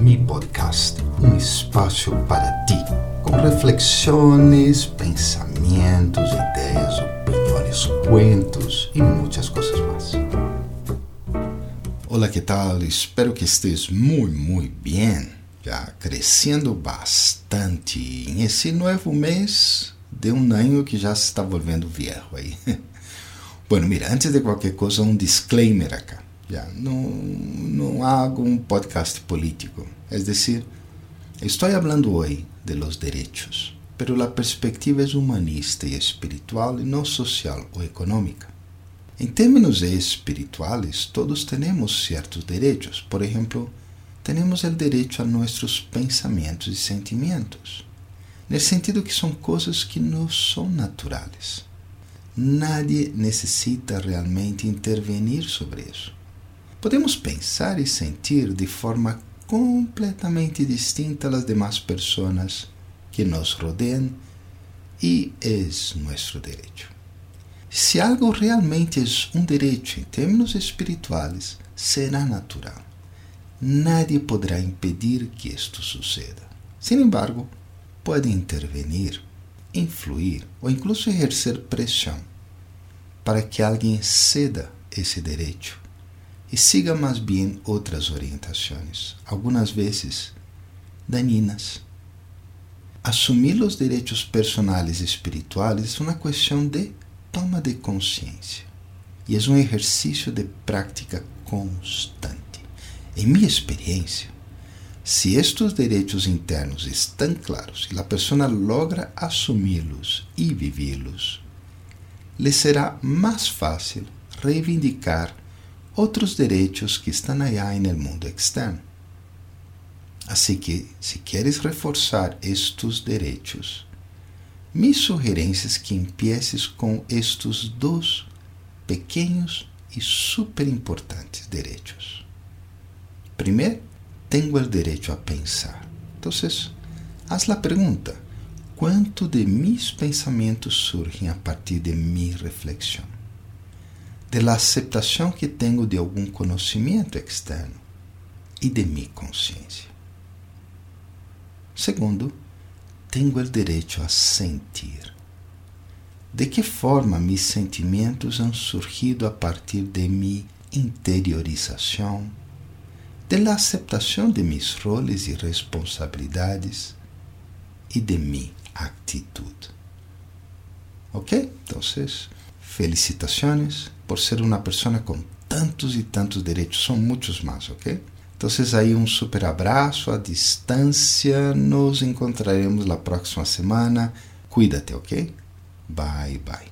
Mi Podcast, um espaço para ti, com reflexões, pensamentos, ideias, opiniões, cuentos e muitas coisas mais. Olá, que tal? Espero que estés muito, muito bem. Já crescendo bastante em esse novo mês de um ano que já se está volvendo viejo aí. Bueno, mira, antes de qualquer coisa, um disclaimer acá. Não, não hago um podcast político. É decir, estou falando hoje de los derechos, pero a perspectiva é humanista e espiritual e não social ou econômica. Em termos espirituais, todos temos certos direitos. Por exemplo, temos o direito a nossos pensamentos e sentimentos, no sentido que são coisas que nos são naturais. Nadie necessita realmente intervenir sobre isso. Podemos pensar e sentir de forma completamente distinta das demais pessoas que nos rodeiam e é nosso direito. Se algo realmente é um direito em termos espirituais, será natural. Nadie poderá impedir que isto suceda. Sin embargo, pode intervenir, influir ou incluso exercer pressão para que alguém ceda esse direito e siga mais bem outras orientações, algumas vezes dañinas. Assumir os direitos personais e espirituais é uma questão de toma de consciência e é um exercício de prática constante. Em minha experiência, se estes direitos internos estão claros e a pessoa logra assumi-los e vivê-los, lhe será mais fácil reivindicar outros direitos que estão allá no mundo externo. Assim que, se queres reforçar estes direitos, minha sugerência é que empieces com estes dois pequenos e super importantes direitos. Primeiro, tenho o direito a pensar. Então, haz a pergunta: quanto de mis pensamentos surgem a partir de minha reflexão? De la aceptação que tenho de algum conhecimento externo e de minha consciência. Segundo, tenho o direito a sentir. De que forma mis sentimentos han surgido a partir de minha interiorização, de la aceptação de mis roles e responsabilidades e de minha atitude. Ok? Então, felicitações por ser uma pessoa com tantos e tantos direitos. São muitos mais, ok? Então, aí um super abraço à distância. Nos encontraremos na próxima semana. Cuídate, ok? Bye, bye.